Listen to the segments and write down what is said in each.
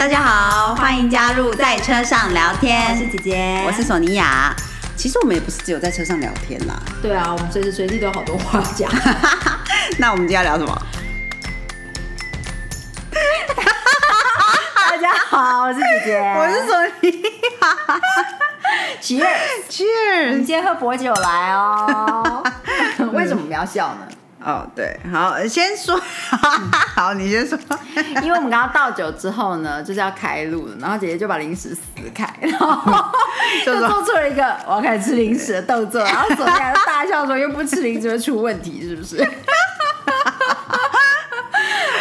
大家好，欢迎加入在车上聊天。我是姐姐，我是索尼娅。其实我们也不是只有在车上聊天啦。对啊，我们随时随地都有好多话讲。那我们今天要聊什么？大家好，我是姐姐，我是索尼娅。Cheers，Cheers！我们 Cheers！今天喝薄酒来哦。为什么我们要笑呢？哦，对，好，先说，好，你先说。因为我们刚刚倒酒之后呢，就是要开路了，然后姐姐就把零食撕开，然后 就做出了一个我要开始吃零食的动作，然后索尼娅就大笑说：“又不吃零食会出问题，是不是？”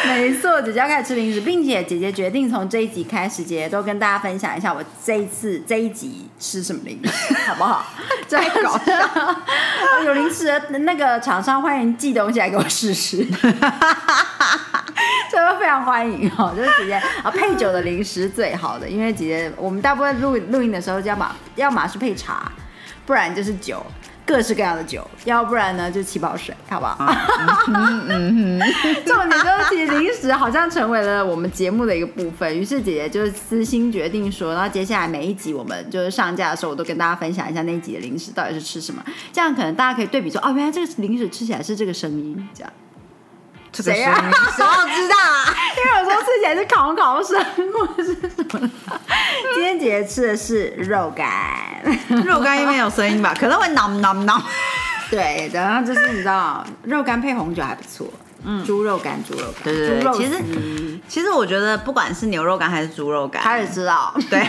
没错，姐姐要开始吃零食，并且姐姐决定从这一集开始，姐姐都跟大家分享一下我这一次这一集吃什么零食，好不好？太搞笑！有零食的那个厂商欢迎寄东西来给我试试，这个非常欢迎哦。就是姐姐啊，配酒的零食最好的，因为姐姐我们大部分录录音的时候就，要么要么是配茶，不然就是酒。各式各样的酒，要不然呢就气泡水，好不好？嗯嗯 重点就是，其实零食好像成为了我们节目的一个部分。于是姐姐就私心决定说，然后接下来每一集我们就是上架的时候，我都跟大家分享一下那一集的零食到底是吃什么，这样可能大家可以对比说，哦，原来这个零食吃起来是这个声音，这样。谁要 知道啊？因为有时候吃起来是烤烤生或者是什么。今天姐姐吃的是肉干，肉干应该有声音吧，可能会囔囔囔。对，然后就是你知道，肉干配红酒还不错。嗯，猪肉干，猪肉干，对对对。其实其实我觉得不管是牛肉干还是猪肉干，他也知道。对，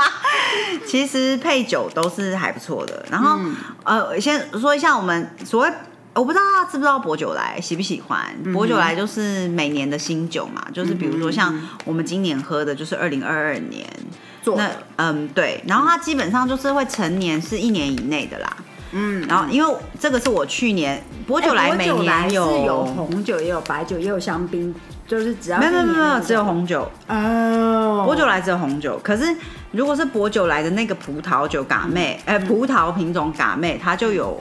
其实配酒都是还不错的。然后、嗯、呃，先说一下我们所谓。我不知道大家知不知道薄酒来喜不喜欢？薄酒来就是每年的新酒嘛，就是比如说像我们今年喝的，就是二零二二年做那嗯对，然后它基本上就是会成年是一年以内的啦。嗯，然后因为这个是我去年薄酒来每年有有红酒也有白酒也有香槟，就是只要没有没有没有只有红酒哦，薄酒来只有红酒，可是如果是薄酒来的那个葡萄酒嘎妹，哎、嗯，葡萄品种嘎妹，它就有。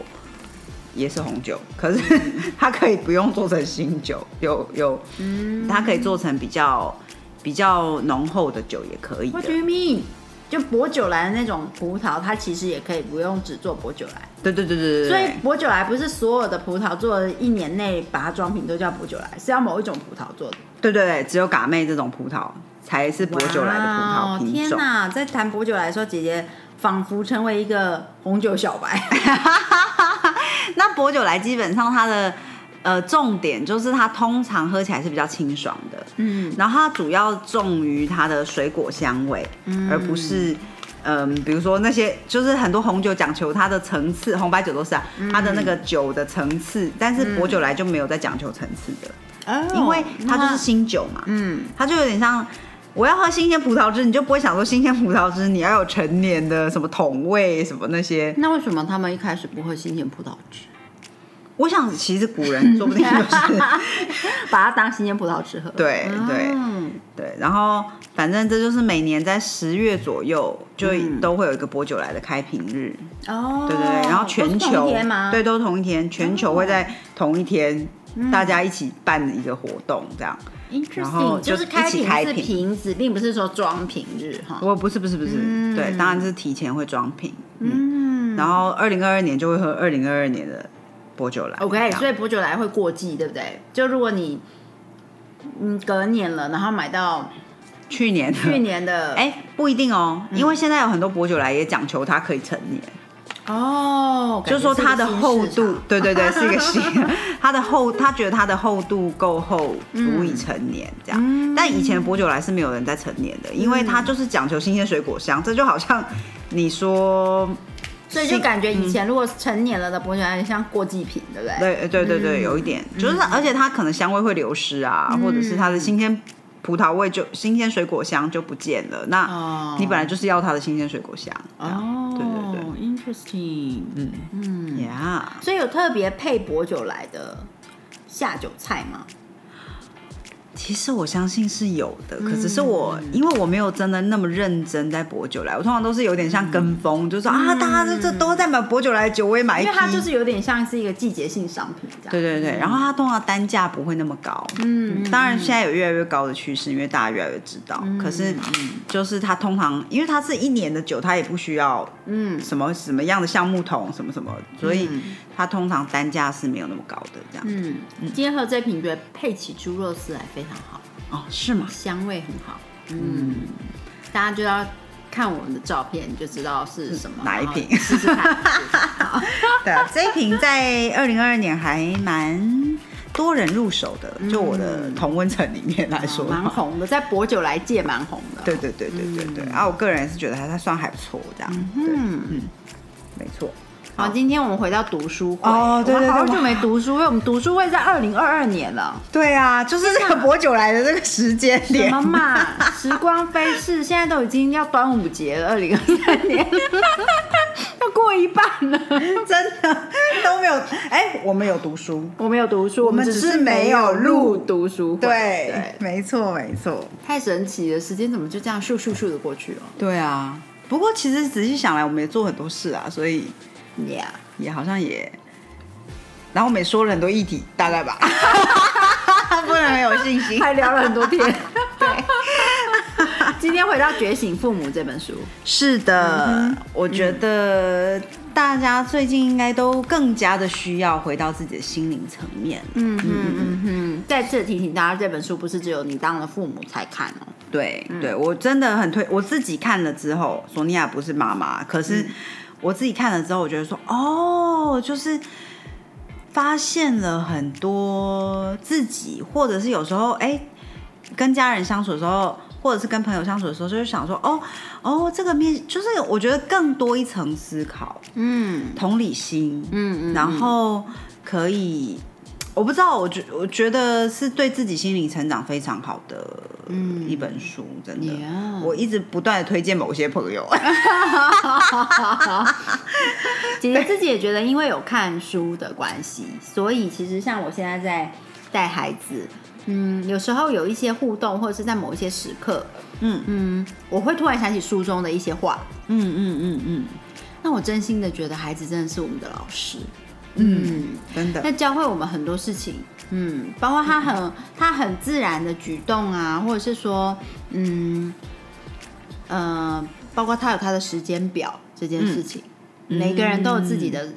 也是红酒，可是 它可以不用做成新酒，有有，嗯，它可以做成比较比较浓厚的酒也可以。What do you mean？就薄酒来的那种葡萄，它其实也可以不用只做薄酒来。对对对对对。所以薄酒来不是所有的葡萄做一年内把它装瓶都叫薄酒来，是要某一种葡萄做的。对对对，只有嘎妹这种葡萄才是薄酒来的葡萄品种。天哪，在谈薄酒来的时候，姐姐仿佛成为一个红酒小白。那薄酒来基本上它的呃重点就是它通常喝起来是比较清爽的，嗯，然后它主要重于它的水果香味，嗯，而不是嗯、呃，比如说那些就是很多红酒讲求它的层次，红白酒都是啊，它的那个酒的层次，但是薄酒来就没有在讲求层次的，哦，因为它就是新酒嘛，嗯，它就有点像。我要喝新鲜葡萄汁，你就不会想说新鲜葡萄汁，你要有成年的什么桶味什么那些。那为什么他们一开始不喝新鲜葡萄汁？我想其实古人说不定就是 把它当新鲜葡萄汁喝。对 对、嗯、对，然后反正这就是每年在十月左右就都会有一个薄酒来的开瓶日。哦，对对对，然后全球对都同一天，全球会在同一天、嗯、大家一起办的一个活动这样。然后就是开瓶是瓶子，并不是说装瓶日哈。我不是不是不是，嗯、对，当然是提前会装瓶。嗯，然后二零二二年就会喝二零二二年的薄酒来。OK，所以薄酒来会过季，对不对？就如果你嗯隔年了，然后买到去年的去年的，哎，不一定哦，因为现在有很多薄酒来也讲求它可以成年。哦，就是说它的厚度，对对对，是一个新，它的厚，他觉得它的厚度够厚，足以成年这样。嗯、但以前的薄酒来是没有人在成年的，因为它就是讲求新鲜水果香，这就好像你说，所以就感觉以前如果成年了的薄酒来像过季品，对不对？对对对对，有一点，就是而且它可能香味会流失啊，或者是它的新鲜。葡萄味就新鲜水果香就不见了，那你本来就是要它的新鲜水果香哦，，interesting，嗯。嗯，Yeah，所以有特别配薄酒来的下酒菜吗？其实我相信是有的，可只是我因为我没有真的那么认真在博酒来，我通常都是有点像跟风，就是说啊，大家这这都在买博酒来酒，我也买一批。因为它就是有点像是一个季节性商品这样。对对对，然后它通常单价不会那么高，嗯，当然现在有越来越高的趋势，因为大家越来越知道。可是就是它通常因为它是一年的酒，它也不需要嗯。什么什么样的橡木桶什么什么，所以它通常单价是没有那么高的这样。嗯，今天喝这瓶觉得配起猪肉丝来非常好。哦，是吗？香味很好，嗯，大家就要看我们的照片就知道是什么哪一瓶，试试看。对啊，这一瓶在二零二二年还蛮多人入手的，就我的同温层里面来说，蛮红的，在博酒来界蛮红的。对对对对对对，啊，我个人是觉得它它算还不错这样，嗯嗯，没错。好，今天我们回到读书会。哦，对对对，好久没读书会，我们读书会在二零二二年了。对啊，就是这个博酒来的这个时间点。什么嘛，时光飞逝，现在都已经要端午节了，二零二三年 要过一半了，真的都没有。哎，我们有读书，我们有读书，我们只是没有录读书会。对，没错没错，太神奇了，时间怎么就这样咻咻咻的过去了？对啊，不过其实仔细想来，我们也做很多事啊，所以。也也好像也，然后我们也说了很多议题，大概吧，不能没有信心，还聊了很多天。对，今天回到《觉醒父母》这本书，是的，我觉得大家最近应该都更加的需要回到自己的心灵层面。嗯嗯嗯嗯，再次提醒大家，这本书不是只有你当了父母才看哦。对对，我真的很推，我自己看了之后，索尼娅不是妈妈，可是。我自己看了之后，我觉得说，哦，就是发现了很多自己，或者是有时候，哎，跟家人相处的时候，或者是跟朋友相处的时候，就是想说，哦，哦，这个面，就是我觉得更多一层思考，嗯，同理心，嗯嗯，然后可以。我不知道，我觉我觉得是对自己心理成长非常好的一本书，真的。我一直不断的推荐某些朋友。姐姐自己也觉得，因为有看书的关系，所以其实像我现在在带孩子，嗯，有时候有一些互动，或者是在某一些时刻，嗯嗯，我会突然想起书中的一些话，嗯嗯嗯嗯，那我真心的觉得，孩子真的是我们的老师。嗯，真的。那教会我们很多事情，嗯，包括他很他很自然的举动啊，或者是说，嗯，呃，包括他有他的时间表这件事情，每个人都有自己的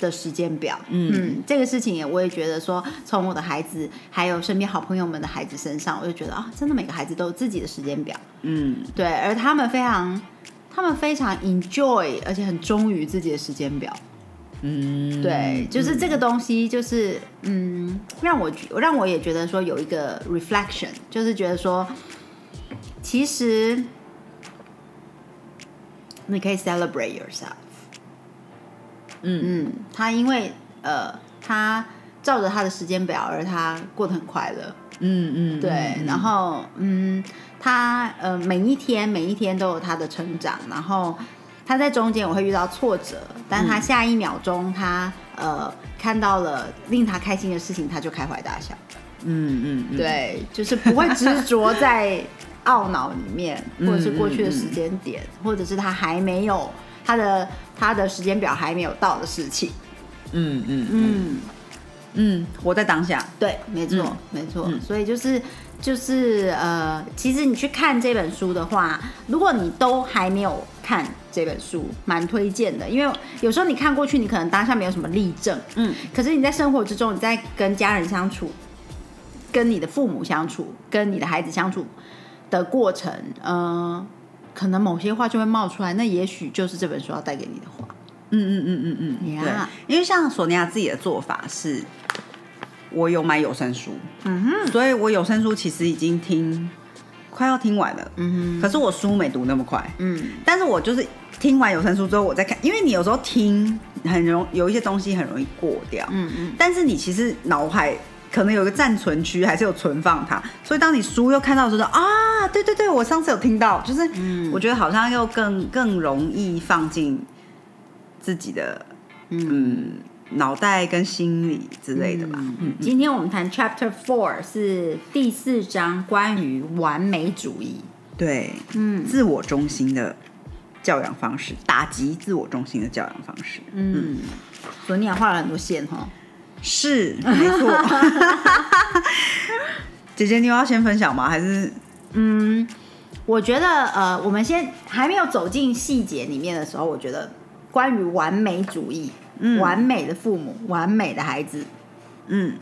的时间表，嗯，这个事情也我也觉得说，从我的孩子还有身边好朋友们的孩子身上，我就觉得啊，真的每个孩子都有自己的时间表，嗯，对，而他们非常他们非常 enjoy，而且很忠于自己的时间表。嗯，对，就是这个东西，就是嗯，让我让我也觉得说有一个 reflection，就是觉得说，其实你可以 celebrate yourself。嗯嗯，他因为呃，他照着他的时间表，而他过得很快乐。嗯嗯，对，然后嗯，他呃，每一天每一天都有他的成长，然后。他在中间我会遇到挫折，但他下一秒钟他呃看到了令他开心的事情，他就开怀大笑。嗯嗯，对，就是不会执着在懊恼里面，或者是过去的时间点，或者是他还没有他的他的时间表还没有到的事情。嗯嗯嗯嗯，活在当下。对，没错没错。所以就是就是呃，其实你去看这本书的话，如果你都还没有看。这本书蛮推荐的，因为有时候你看过去，你可能当下没有什么例证，嗯，可是你在生活之中，你在跟家人相处、跟你的父母相处、跟你的孩子相处的过程，嗯，可能某些话就会冒出来，那也许就是这本书要带给你的话。嗯嗯嗯嗯嗯，对，因为像索尼娅自己的做法是，我有买有声书，嗯哼，所以我有声书其实已经听快要听完了，嗯哼，可是我书没读那么快，嗯，但是我就是。听完有声书之后，我再看，因为你有时候听很容有一些东西很容易过掉，嗯嗯，但是你其实脑海可能有个暂存区，还是有存放它，所以当你书又看到的时候，啊，对对对，我上次有听到，就是，我觉得好像又更更容易放进自己的，嗯，脑袋跟心理之类的吧。嗯，今天我们谈 Chapter Four 是第四章，关于完美主义。对，嗯，自我中心的教养方式，打击自我中心的教养方式。嗯，昨天你还画了很多线哈。是，没错。姐姐，你有要先分享吗？还是嗯，我觉得呃，我们先还没有走进细节里面的时候，我觉得关于完美主义、完美的父母、完美的孩子，嗯，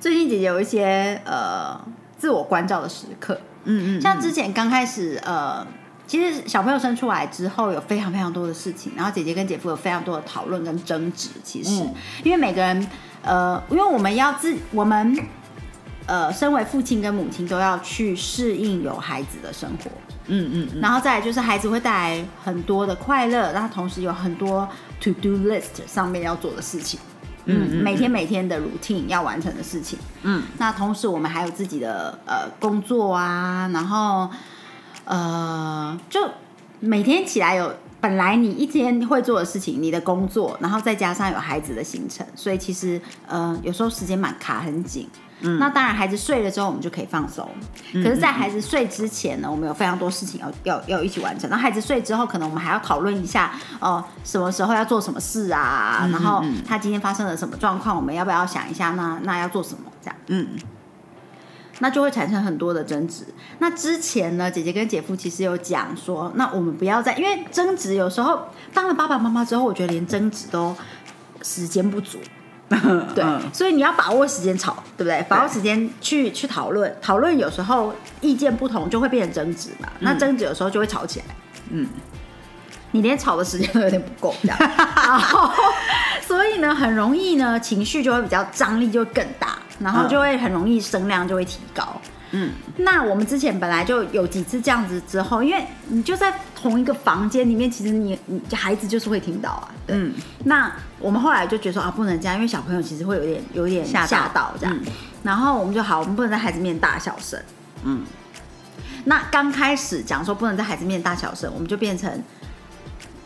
最近姐姐有一些呃自我关照的时刻，嗯嗯，像之前刚开始呃，其实小朋友生出来之后有非常非常多的事情，然后姐姐跟姐夫有非常多的讨论跟争执，其实。因为每个人呃，因为我们要自我们。呃，身为父亲跟母亲都要去适应有孩子的生活，嗯嗯，然后再来就是孩子会带来很多的快乐，然后同时有很多 to do list 上面要做的事情，嗯，每天每天的 routine 要完成的事情，嗯，那同时我们还有自己的呃工作啊，然后呃，就每天起来有本来你一天会做的事情，你的工作，然后再加上有孩子的行程，所以其实呃有时候时间蛮卡很紧。那当然，孩子睡了之后，我们就可以放松。可是，在孩子睡之前呢，我们有非常多事情要要要一起完成。那孩子睡之后，可能我们还要讨论一下，哦，什么时候要做什么事啊？然后他今天发生了什么状况，我们要不要想一下？那那要做什么？这样，嗯，那就会产生很多的争执。那之前呢，姐姐跟姐夫其实有讲说，那我们不要再，因为争执有时候当了爸爸妈妈之后，我觉得连争执都时间不足。对，所以你要把握时间吵，对不对？把握时间去去讨论，讨论有时候意见不同就会变成争执嘛。那争执有时候就会吵起来。嗯，你连吵的时间都有点不够，这样。然后，所以呢，很容易呢，情绪就会比较张力就会更大，然后就会很容易声量就会提高。嗯，那我们之前本来就有几次这样子之后，因为你就在同一个房间里面，其实你你孩子就是会听到啊。嗯，那我们后来就觉得说啊，不能这样，因为小朋友其实会有点有点吓到这样。然后我们就好，我们不能在孩子面前大小声。嗯，那刚开始讲说不能在孩子面前大小声，我们就变成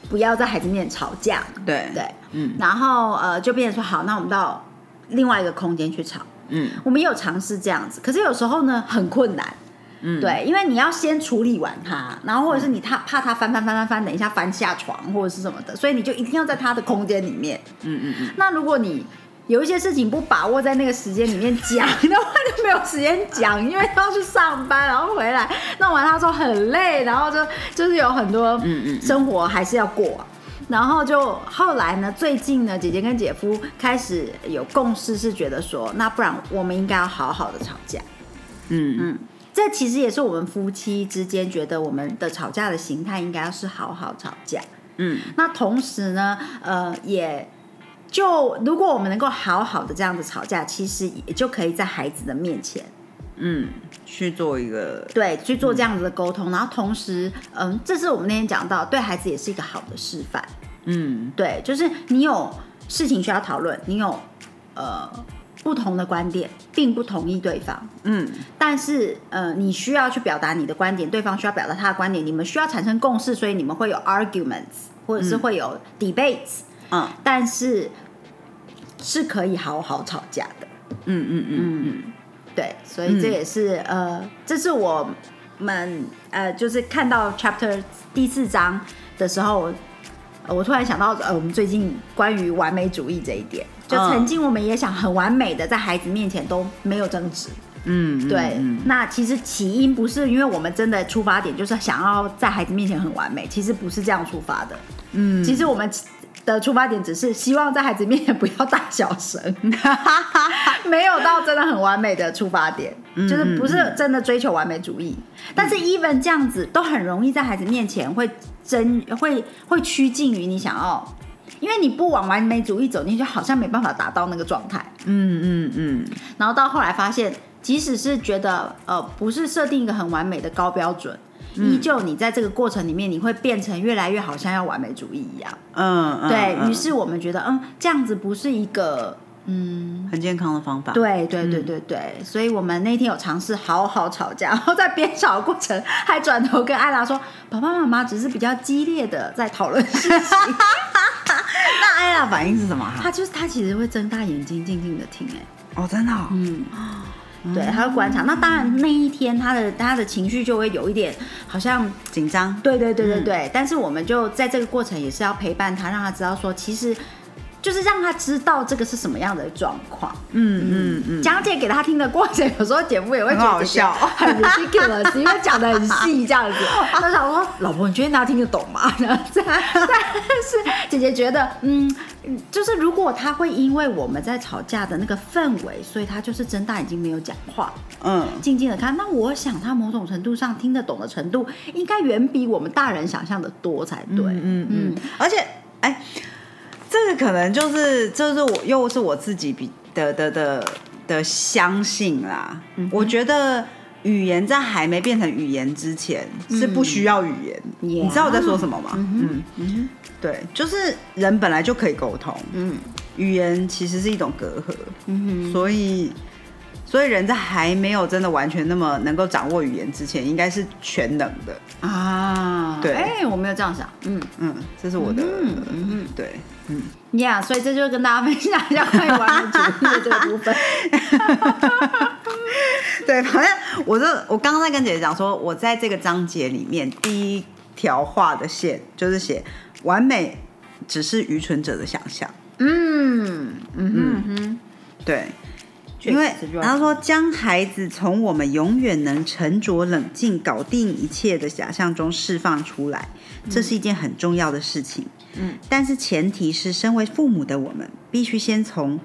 不要在孩子面前吵架。对对，嗯，然后呃就变成说好，那我们到另外一个空间去吵。嗯，我们也有尝试这样子，可是有时候呢很困难，嗯，对，因为你要先处理完它，然后或者是你他怕他翻翻翻翻翻，等一下翻下床或者是什么的，所以你就一定要在他的空间里面，嗯嗯嗯。那如果你有一些事情不把握在那个时间里面讲的话，就没有时间讲，因为要去上班，然后回来弄完他说很累，然后就就是有很多嗯嗯。生活还是要过。然后就后来呢？最近呢，姐姐跟姐夫开始有共识，是觉得说，那不然我们应该要好好的吵架。嗯嗯，这其实也是我们夫妻之间觉得我们的吵架的形态应该要是好好吵架。嗯，那同时呢，呃，也就如果我们能够好好的这样子吵架，其实也就可以在孩子的面前，嗯，去做一个对去做这样子的沟通，然后同时，嗯，这是我们那天讲到，对孩子也是一个好的示范。嗯，对，就是你有事情需要讨论，你有呃不同的观点，并不同意对方，嗯，但是呃你需要去表达你的观点，对方需要表达他的观点，你们需要产生共识，所以你们会有 arguments 或者是会有 debates，嗯，但是是可以好好吵架的，嗯嗯嗯嗯，对，所以这也是呃，这是我们呃就是看到 chapter 第四章的时候。我突然想到，呃，我们最近关于完美主义这一点，就曾经我们也想很完美的在孩子面前都没有争执，嗯，对。那其实起因不是因为我们真的出发点就是想要在孩子面前很完美，其实不是这样出发的，嗯，其实我们的出发点只是希望在孩子面前不要大小声，没有到真的很完美的出发点，就是不是真的追求完美主义，但是 even 这样子都很容易在孩子面前会。真会会趋近于你想要，因为你不往完美主义走你就，好像没办法达到那个状态。嗯嗯嗯。然后到后来发现，即使是觉得呃不是设定一个很完美的高标准，依旧你在这个过程里面，你会变成越来越好像要完美主义一样。嗯，对于是我们觉得，嗯，这样子不是一个。嗯，很健康的方法。对对对对对，所以我们那天有尝试好好吵架，然后在边吵的过程还转头跟艾拉说：“爸爸妈妈只是比较激烈的在讨论事情。”那艾拉反应是什么？他就是他其实会睁大眼睛，静静的听，哎，哦，真的、哦，嗯。对，他会观察。那当然，那一天他的他的情绪就会有一点，好像紧张。对对对对对。但是我们就在这个过程也是要陪伴他，让他知道说，其实就是让他知道这个是什么样的状况。嗯嗯嗯。讲解给他听的过程，有时候姐夫也会觉得好笑，很 ridiculous，因为讲的很细这样子。他想说，老婆，你觉得他听得懂吗？但是姐姐觉得，嗯。就是如果他会因为我们在吵架的那个氛围，所以他就是睁大眼睛没有讲话，嗯，静静的看。那我想他某种程度上听得懂的程度，应该远比我们大人想象的多才对。嗯嗯。而且，哎，这个可能就是就是我又是我自己比的的的的相信啦。我觉得语言在还没变成语言之前是不需要语言。你知道我在说什么吗？嗯嗯。对，就是人本来就可以沟通，嗯，语言其实是一种隔阂，嗯哼，所以，所以人在还没有真的完全那么能够掌握语言之前，应该是全能的啊。对，哎，我没有这样想，嗯嗯，这是我的，嗯嗯，对，嗯，Yeah，所以这就跟大家分享一下关于完美主义的这个部分。对，反正我这我刚刚在跟姐姐讲说，我在这个章节里面第一条画的线就是写。完美只是愚蠢者的想象。嗯嗯嗯，对，因为他说将孩子从我们永远能沉着冷静、搞定一切的假象中释放出来，这是一件很重要的事情。嗯，但是前提是，身为父母的我们必须先从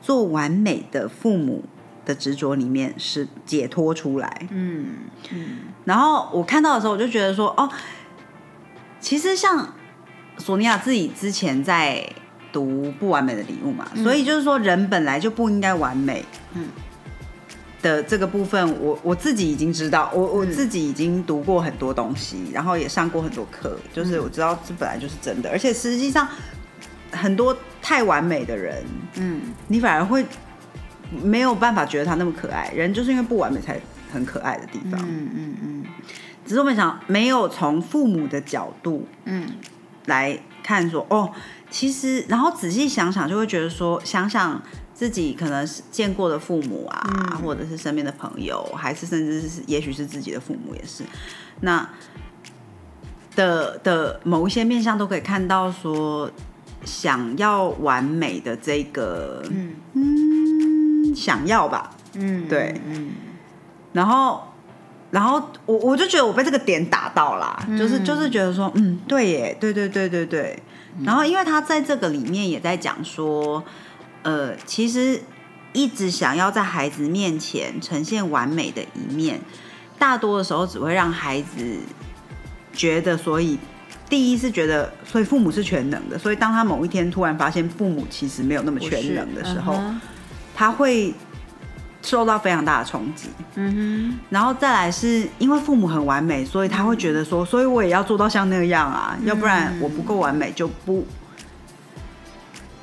做完美的父母的执着里面是解脱出来。嗯嗯，然后我看到的时候，我就觉得说，哦，其实像。索尼娅自己之前在读《不完美的礼物》嘛，所以就是说人本来就不应该完美。嗯，的这个部分，我我自己已经知道，我我自己已经读过很多东西，然后也上过很多课，就是我知道这本来就是真的。而且实际上，很多太完美的人，嗯，你反而会没有办法觉得他那么可爱。人就是因为不完美才很可爱的地方。嗯嗯嗯。只是我们想，没有从父母的角度，嗯。来看说哦，其实然后仔细想想，就会觉得说，想想自己可能是见过的父母啊，或者是身边的朋友，还是甚至是也许是自己的父母也是，那的的某一些面相都可以看到说，想要完美的这个嗯。嗯想要吧，嗯对。嗯，然后。然后我我就觉得我被这个点打到啦，就是就是觉得说，嗯，对耶，对对对对对。然后因为他在这个里面也在讲说，呃，其实一直想要在孩子面前呈现完美的一面，大多的时候只会让孩子觉得，所以第一是觉得，所以父母是全能的，所以当他某一天突然发现父母其实没有那么全能的时候，他会。受到非常大的冲击，嗯哼，然后再来是因为父母很完美，所以他会觉得说，所以我也要做到像那样啊，要不然我不够完美就不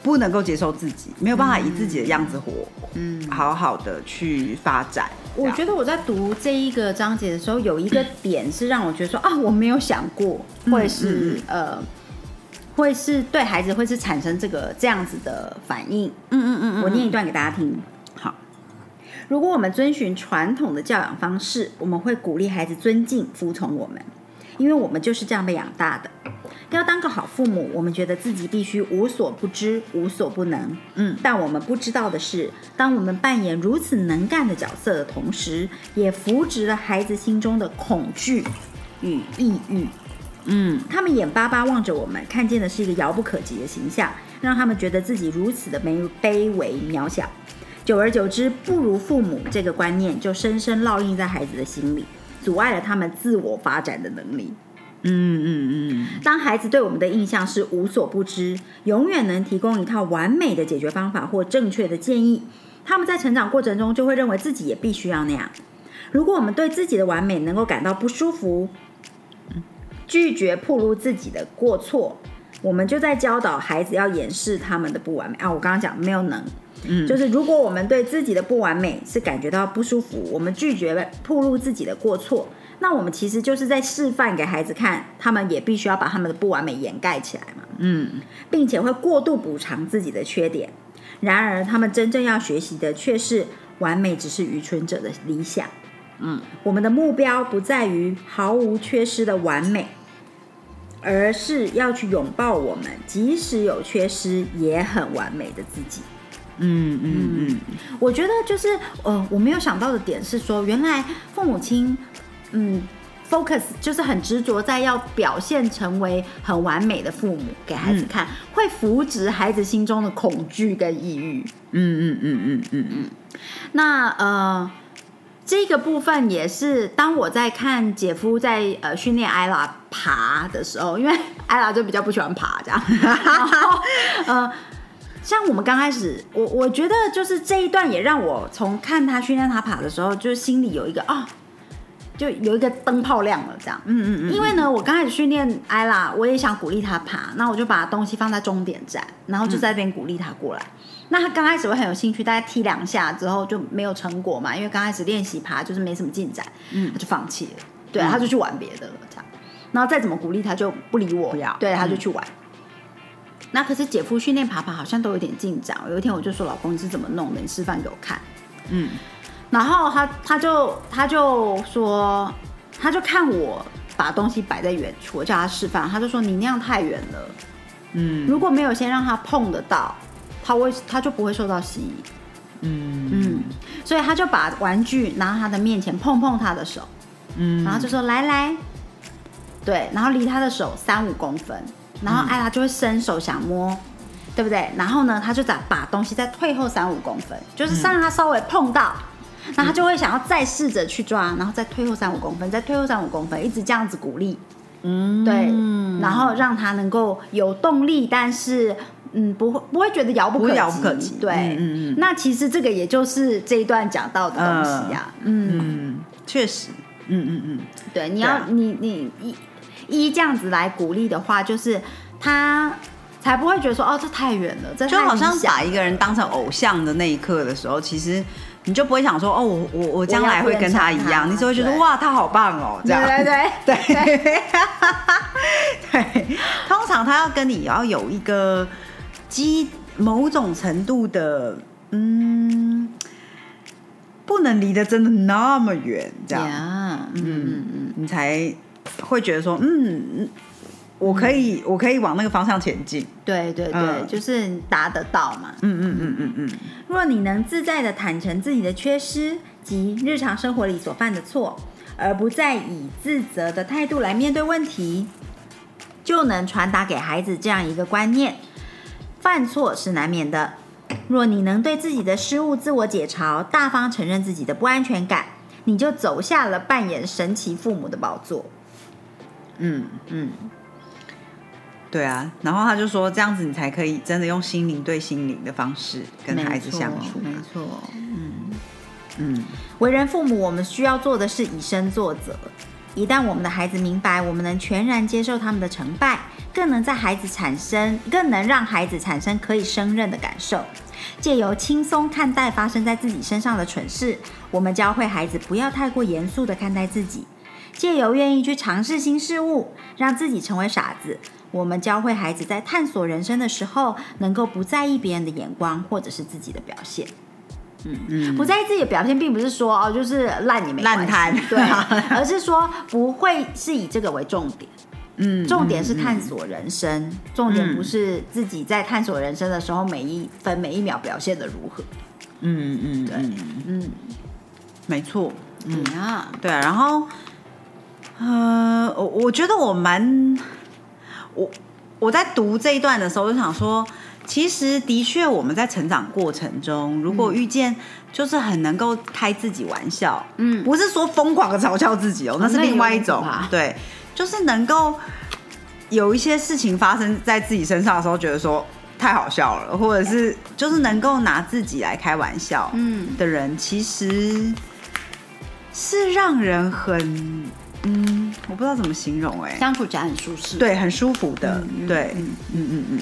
不能够接受自己，没有办法以自己的样子活，嗯，好好的去发展。我觉得我在读这一个章节的时候，有一个点是让我觉得说啊，我没有想过会是呃，会是对孩子会是产生这个这样子的反应。嗯嗯嗯，我念一段给大家听。如果我们遵循传统的教养方式，我们会鼓励孩子尊敬、服从我们，因为我们就是这样被养大的。要当个好父母，我们觉得自己必须无所不知、无所不能。嗯，但我们不知道的是，当我们扮演如此能干的角色的同时，也扶植了孩子心中的恐惧与抑郁。嗯，他们眼巴巴望着我们，看见的是一个遥不可及的形象，让他们觉得自己如此的卑卑微、渺小。久而久之，不如父母这个观念就深深烙印在孩子的心里，阻碍了他们自我发展的能力。嗯嗯嗯。当孩子对我们的印象是无所不知，永远能提供一套完美的解决方法或正确的建议，他们在成长过程中就会认为自己也必须要那样。如果我们对自己的完美能够感到不舒服，拒绝暴露自己的过错，我们就在教导孩子要掩饰他们的不完美啊！我刚刚讲没有能。嗯，就是如果我们对自己的不完美是感觉到不舒服，我们拒绝暴露自己的过错，那我们其实就是在示范给孩子看，他们也必须要把他们的不完美掩盖起来嘛。嗯，并且会过度补偿自己的缺点。然而，他们真正要学习的却是完美只是愚蠢者的理想。嗯，我们的目标不在于毫无缺失的完美，而是要去拥抱我们即使有缺失也很完美的自己。嗯嗯嗯，我觉得就是呃，我没有想到的点是说，原来父母亲嗯 focus 就是很执着在要表现成为很完美的父母给孩子看，会扶植孩子心中的恐惧跟抑郁。嗯嗯嗯嗯嗯嗯。那呃，这个部分也是当我在看姐夫在呃训练艾拉爬的时候，因为艾拉就比较不喜欢爬这样，然后呃。像我们刚开始，我我觉得就是这一段也让我从看他训练他爬的时候，就是心里有一个啊，就有一个灯泡亮了这样。嗯嗯嗯。因为呢，我刚开始训练艾拉，我也想鼓励他爬，那我就把东西放在终点站，然后就在那边鼓励他过来。那他刚开始会很有兴趣，大概踢两下之后就没有成果嘛，因为刚开始练习爬就是没什么进展，嗯，他就放弃了。对，他就去玩别的了这样。然后再怎么鼓励他就不理我，不要，对，他就去玩。那可是姐夫训练爬爬好像都有点进展。有一天我就说：“老公，你是怎么弄的？你示范给我看。”嗯，然后他他就他就说，他就看我把东西摆在远处，我叫他示范，他就说：“你那样太远了。”嗯，如果没有先让他碰得到，他会他就不会受到吸引。嗯嗯，所以他就把玩具拿到他的面前碰碰他的手，嗯，然后就说：“来来，对，然后离他的手三五公分。”然后艾拉就会伸手想摸，对不对？然后呢，他就再把东西再退后三五公分，就是让他稍微碰到，那他就会想要再试着去抓，然后再退后三五公分，再退后三五公分，一直这样子鼓励，嗯，对，然后让他能够有动力，但是嗯，不会不会觉得遥不可遥不可及，对，嗯嗯。那其实这个也就是这一段讲到的东西呀，嗯，确实，嗯嗯嗯，对，你要你你一。一这样子来鼓励的话，就是他才不会觉得说哦，这太远了。这就好像把一个人当成偶像的那一刻的时候，其实你就不会想说哦，我我我将来会跟他一样，你只会觉得哇，他好棒哦，这样对对对对。对，通常他要跟你要有一个基某种程度的嗯，不能离得真的那么远，这样，嗯嗯嗯，你才。会觉得说，嗯，我可以，我可以往那个方向前进。对对对，就是达得到嘛。嗯嗯嗯嗯嗯。若你能自在的坦诚自己的缺失及日常生活里所犯的错，而不再以自责的态度来面对问题，就能传达给孩子这样一个观念：犯错是难免的。若你能对自己的失误自我解嘲，大方承认自己的不安全感，你就走下了扮演神奇父母的宝座。嗯嗯，对啊，然后他就说这样子你才可以真的用心灵对心灵的方式跟孩子相处，没错，嗯嗯，为人父母，我们需要做的是以身作则。一旦我们的孩子明白，我们能全然接受他们的成败，更能在孩子产生，更能让孩子产生可以胜任的感受。借由轻松看待发生在自己身上的蠢事，我们教会孩子不要太过严肃的看待自己。借由愿意去尝试新事物，让自己成为傻子，我们教会孩子在探索人生的时候，能够不在意别人的眼光或者是自己的表现。嗯嗯，不在意自己的表现，并不是说哦，就是烂也没烂摊，对，而是说不会是以这个为重点。嗯，重点是探索人生，重点不是自己在探索人生的时候每一分每一秒表现的如何。嗯嗯，对，嗯，没错，嗯啊，对啊，然后。呃，我我觉得我蛮，我我在读这一段的时候就想说，其实的确我们在成长过程中，如果遇见就是很能够开自己玩笑，嗯，不是说疯狂的嘲笑自己哦，那是另外一种，对，就是能够有一些事情发生在自己身上的时候，觉得说太好笑了，或者是就是能够拿自己来开玩笑，嗯，的人，其实是让人很。嗯，我不知道怎么形容哎，相处起来很舒适，对，很舒服的，对，嗯。嗯嗯，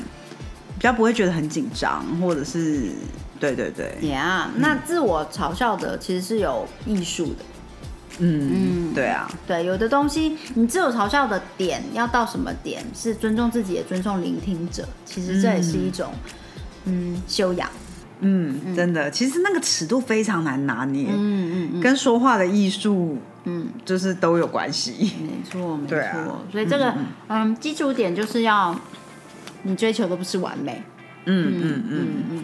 比较不会觉得很紧张，或者是，对对对，Yeah，那自我嘲笑的其实是有艺术的，嗯嗯，对啊，对，有的东西你自我嘲笑的点要到什么点是尊重自己，也尊重聆听者，其实这也是一种嗯。修养。嗯，真的，其实那个尺度非常难拿捏，嗯嗯嗯，跟说话的艺术，嗯，就是都有关系。没错，没错。所以这个嗯基础点就是要你追求的不是完美。嗯嗯嗯嗯，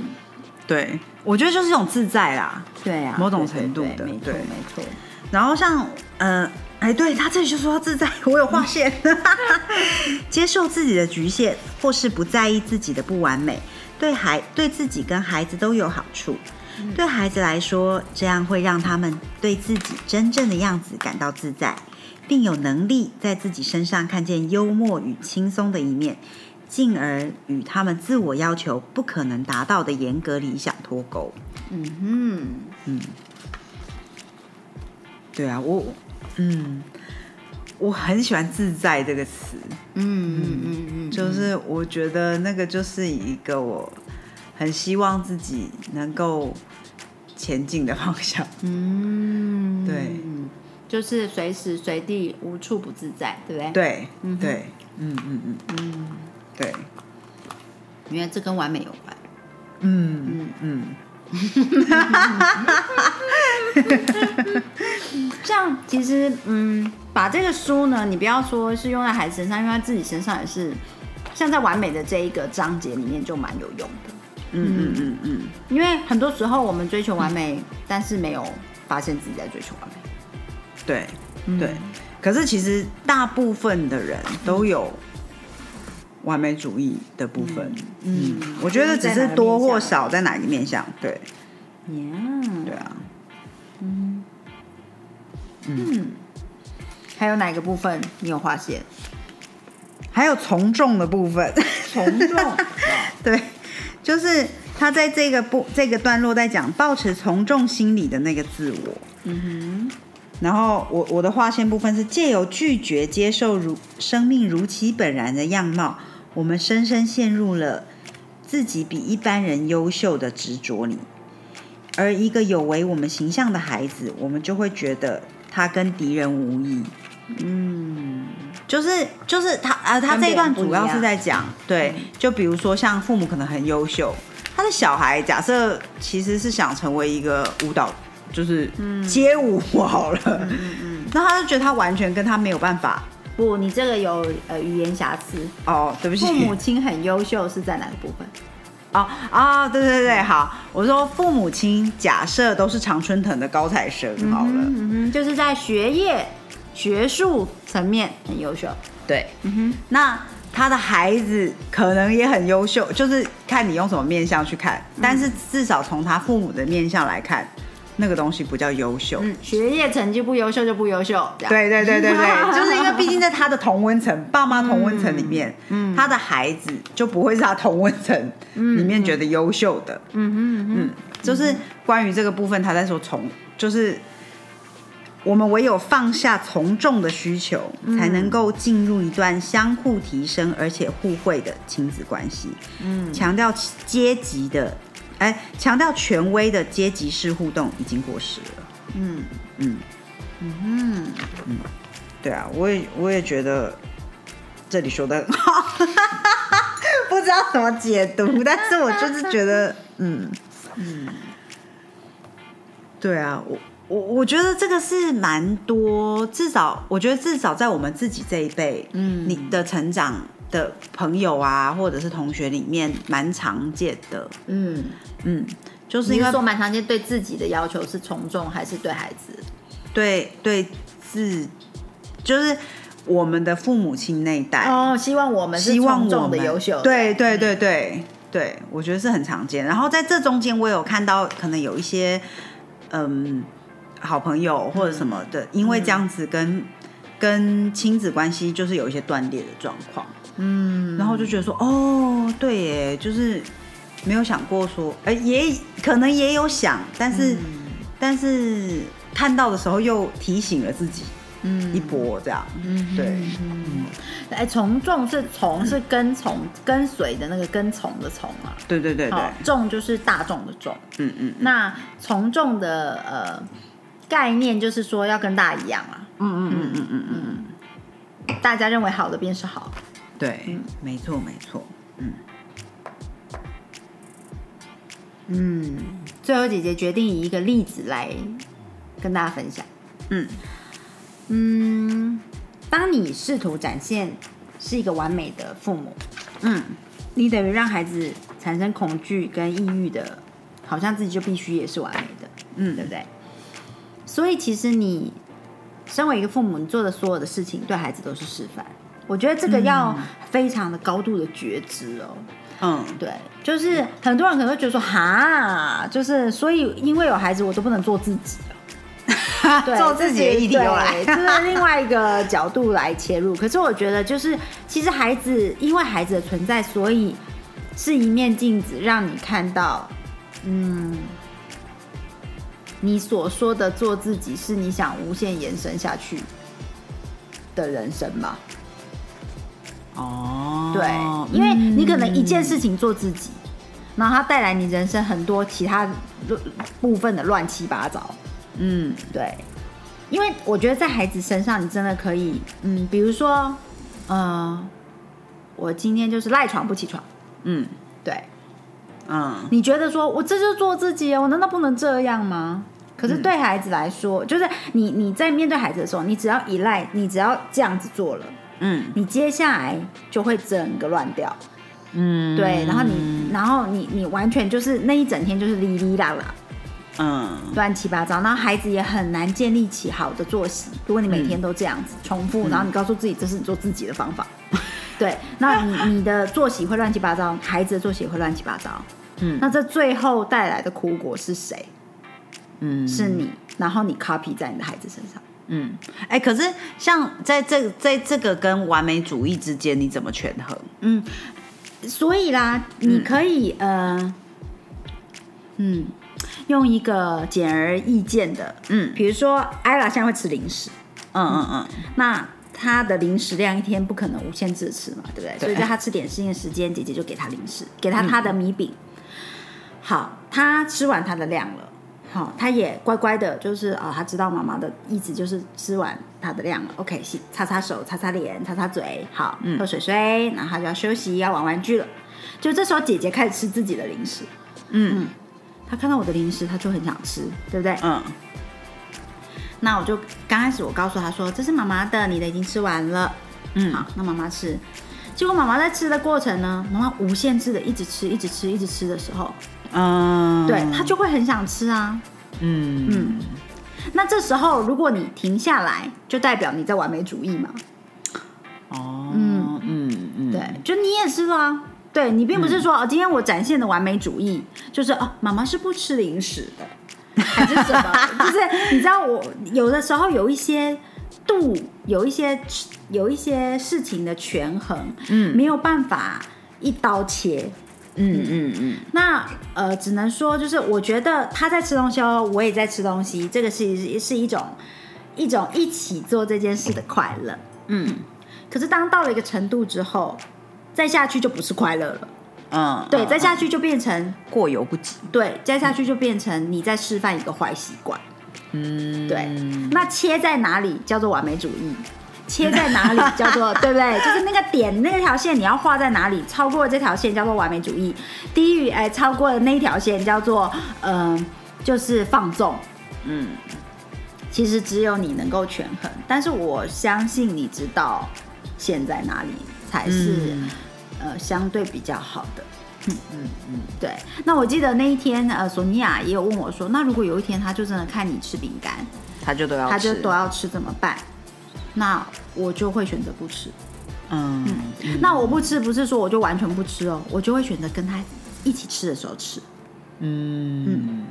对，我觉得就是一种自在啦。对呀，某种程度的对没错对没错。然后像呃，哎，对他这里就说到自在，我有划线，接受自己的局限，或是不在意自己的不完美，对孩对自己跟孩子都有好处。对孩子来说，这样会让他们对自己真正的样子感到自在，并有能力在自己身上看见幽默与轻松的一面，进而与他们自我要求不可能达到的严格理想脱钩。嗯哼，嗯。对啊，我嗯，我很喜欢“自在”这个词，嗯嗯嗯嗯，就是我觉得那个就是一个我很希望自己能够前进的方向。嗯，对就是随时随地无处不自在，对不对？，对嗯对，嗯嗯嗯嗯，对，因为这跟完美有关。嗯嗯 像其实，嗯，把这个书呢，你不要说是用在孩子身上，用在自己身上也是，像在完美的这一个章节里面就蛮有用的。嗯嗯嗯嗯，因为很多时候我们追求完美，但是没有发现自己在追求完美。对对。可是其实大部分的人都有完美主义的部分。嗯，我觉得只是多或少在哪一个面向，对。呀，对啊。嗯。还有哪个部分你有发现？还有从众的部分，从众，对，就是他在这个部这个段落在讲保持从众心理的那个自我。嗯哼然后我我的划线部分是借由拒绝接受如生命如其本然的样貌，我们深深陷入了自己比一般人优秀的执着里。而一个有违我们形象的孩子，我们就会觉得他跟敌人无异。嗯，就是就是他呃，他这一段主要是在讲，对，就比如说像父母可能很优秀，他的小孩假设其实是想成为一个舞蹈，就是街舞好了，嗯嗯，那他就觉得他完全跟他没有办法。不，你这个有呃语言瑕疵。哦，对不起，父母亲很优秀是在哪个部分？哦啊，对对对，好，我说父母亲假设都是常春藤的高材生好了，嗯哼，就是在学业、学术层面很优秀。对，嗯哼，那他的孩子可能也很优秀，就是看你用什么面相去看，但是至少从他父母的面相来看，那个东西不叫优秀。嗯，学业成绩不优秀就不优秀。这样，对对对对对，就是因为毕竟在他的同温层，爸妈同温层里面，嗯，他的孩子就不会是他同温层里面觉得优秀的，嗯哼嗯嗯，就是关于这个部分，他在说从，就是我们唯有放下从众的需求，才能够进入一段相互提升而且互惠的亲子关系。嗯，强调阶级的，哎，强调权威的阶级式互动已经过时了。嗯。嗯，嗯嗯，对啊，我也我也觉得这里说的很好，不知道怎么解读，但是我就是觉得，嗯。嗯，对啊，我我我觉得这个是蛮多，至少我觉得至少在我们自己这一辈，嗯，你的成长的朋友啊，或者是同学里面蛮常见的，嗯，嗯，就是你因为是说蛮常见对自己的要求是从众，还是对孩子？对对自，就是我们的父母亲那一代，哦，希望我们是希望我们的优秀。，对对对对对，我觉得是很常见。然后在这中间，我有看到可能有一些嗯好朋友或者什么的，因为这样子跟、跟亲子关系就是有一些断裂的状况，嗯，然后就觉得说，哦，对耶，就是没有想过说，哎、也可能也有想，但是、但是看到的时候又提醒了自己嗯。一波，这样，嗯对，嗯，哎，从众是从是跟从跟随的那个跟从的从啊，对对对对，众就是大众的众。嗯嗯那从众的呃概念就是说要跟大家一样啊，嗯嗯嗯嗯嗯嗯，大家认为好的便是好。对，没错没错，嗯。嗯，最后姐姐决定以一个例子来跟大家分享。嗯。嗯，当你试图展现是一个完美的父母，嗯。你等于让孩子产生恐惧跟抑郁的，好像自己就必须也是完美的，嗯。对不对？所以其实你身为一个父母，你做的所有的事情对孩子都是示范。我觉得这个要非常的高度的觉知哦。嗯，对，就是很多人可能会觉得说，哈，就是所以因为有孩子，我都不能做自己做自己的议题对又来，这是另外一个角度来切入。可是我觉得，就是其实孩子因为孩子的存在，所以是一面镜子，让你看到，嗯，你所说的做自己，是你想无限延伸下去的人生吗？哦，对，因为你可能一件事情做自己，然后它带来你人生很多其他部分的乱七八糟。嗯。对，因为我觉得在孩子身上，你真的可以，嗯，比如说，呃，我今天就是赖床不起床，嗯。对，嗯你觉得说我这就是做自己哦，我难道不能这样吗？可是对孩子来说，就是你你在面对孩子的时候，你只要依赖，你只要这样子做了，嗯你接下来就会整个乱掉。嗯，对，然后你，然后你，你完全就是那一整天就是哩哩啦啦，嗯乱七八糟，然后孩子也很难建立起好的作息。如果你每天都这样子重复，然后你告诉自己这是你做自己的方法，对，那你你的作息会乱七八糟，孩子的作息也会乱七八糟。嗯那这最后带来的苦果是谁？嗯是你，然后你 copy 在你的孩子身上。嗯，哎、可是像在这在这个跟完美主义之间，你怎么权衡？嗯，所以啦，你可以、呃，嗯，用一个简而易见的，嗯比如说艾拉现在会吃零食，嗯嗯嗯，那他的零食量一天不可能无限制吃嘛，对不对？对所以在他吃点心的时间，姐姐就给他零食，给他他的米饼。好，他吃完他的量了。好，他也乖乖的，就是啊，他知道妈妈的意思，就是吃完他的量了。OK，洗擦擦手、擦擦脸、擦擦嘴，好，喝水水，然后他就要休息，要玩玩具了。就这时候，姐姐开始吃自己的零食。嗯她看到我的零食，她就很想吃，对不对？嗯那我就刚开始我告诉她说，这是妈妈的，你的已经吃完了。嗯，好，那妈妈吃。结果妈妈在吃的过程呢，妈妈无限制的一直吃，一直吃，一直吃的时候，嗯，对他就会很想吃啊。嗯嗯，那这时候如果你停下来，就代表你在完美主义嘛。哦，嗯嗯嗯，对，就你也是啦。对你并不是说、哦，今天我展现的完美主义就是哦，妈妈是不吃零食的，还是什么？就是你知道我有的时候有一些度，有一些有一些事情的权衡，嗯没有办法一刀切。嗯嗯嗯那呃，只能说就是我觉得他在吃东西哦，我也在吃东西，这个是是一种一种一起做这件事的快乐。嗯可是当到了一个程度之后，再下去就不是快乐了。嗯，对，嗯再下去就变成过犹不及。对，再下去就变成你在示范一个坏习惯。嗯，对，那切在哪里叫做完美主义？切在哪里 叫做对不对？就是那个点，那条线你要画在哪里？超过这条线叫做完美主义，低于哎超过的那一条线叫做嗯、呃就是放纵。嗯其实只有你能够权衡，但是我相信你知道线在哪里才是、嗯呃相对比较好的。嗯嗯嗯，对。那我记得那一天，呃，索尼娅也有问我说，那如果有一天他就真的看你吃饼干，他就都要吃，他就都要吃怎么办？那我就会选择不吃。嗯那我不吃不是说我就完全不吃哦，我就会选择跟他一起吃的时候吃。嗯，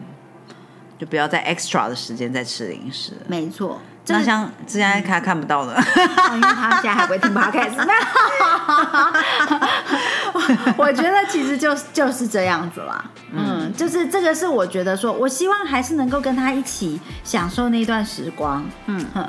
就不要在 extra 的时间再吃零食了。没错，这那个像之前他看不到的，哦因为他现在还不会听 podcast。我觉得其实就就是这样子啦，嗯，就是这个是我觉得说，我希望还是能够跟他一起享受那段时光，嗯哼。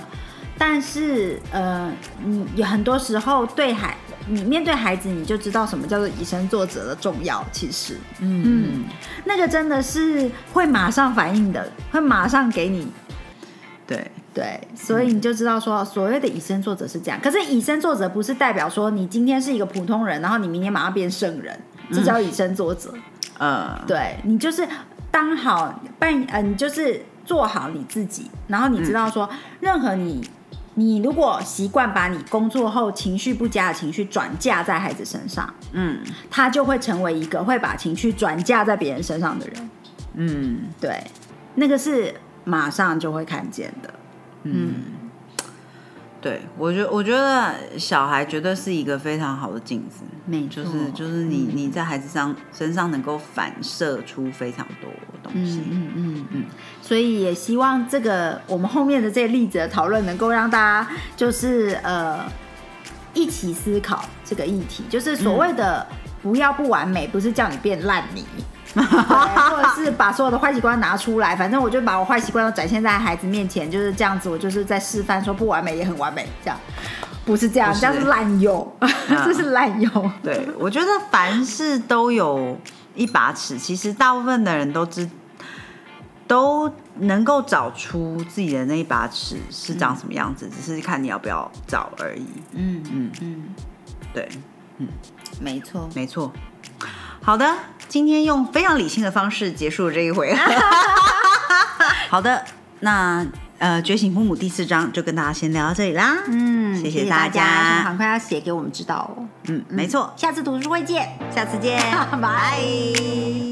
但是呃，你有很多时候对孩，你面对孩子，你就知道什么叫做以身作则的重要。其实，嗯，那个真的是会马上反应的，会马上给你对，对，所以你就知道说，所谓的以身作则是这样。可是以身作则不是代表说你今天是一个普通人，然后你明天马上变圣人，这叫以身作则。嗯，对你就是当好扮呃，你就是做好你自己，然后你知道说，任何你你如果习惯把你工作后情绪不佳的情绪转嫁在孩子身上，嗯他就会成为一个会把情绪转嫁在别人身上的人。嗯，对，那个是马上就会看见的。嗯对我觉我觉得小孩绝对是一个非常好的镜子，没错就是就是你你在孩子上身上能够反射出非常多东西。嗯嗯嗯，所以也希望这个我们后面的这些例子的讨论，能够让大家就是呃一起思考这个议题，就是所谓的不要不完美，不是叫你变烂泥。对或者是把所有的坏习惯拿出来，反正我就把我坏习惯都展现在孩子面前，就是这样子，我就是在示范说不完美也很完美，这样不是这样，这样是滥用，这是滥用。对，我觉得凡事都有一把尺，其实大部分的人都知都能够找出自己的那一把尺是长什么样子，只是看你要不要找而已。嗯嗯嗯，对，嗯没错。没错。好的，今天用非常理性的方式结束了这一回。好的，那呃，觉醒父母第四章就跟大家先聊到这里啦。嗯，谢谢大家，有什么赶快要写给我们知道哦。嗯，没错，下次读书会见，下次见，拜。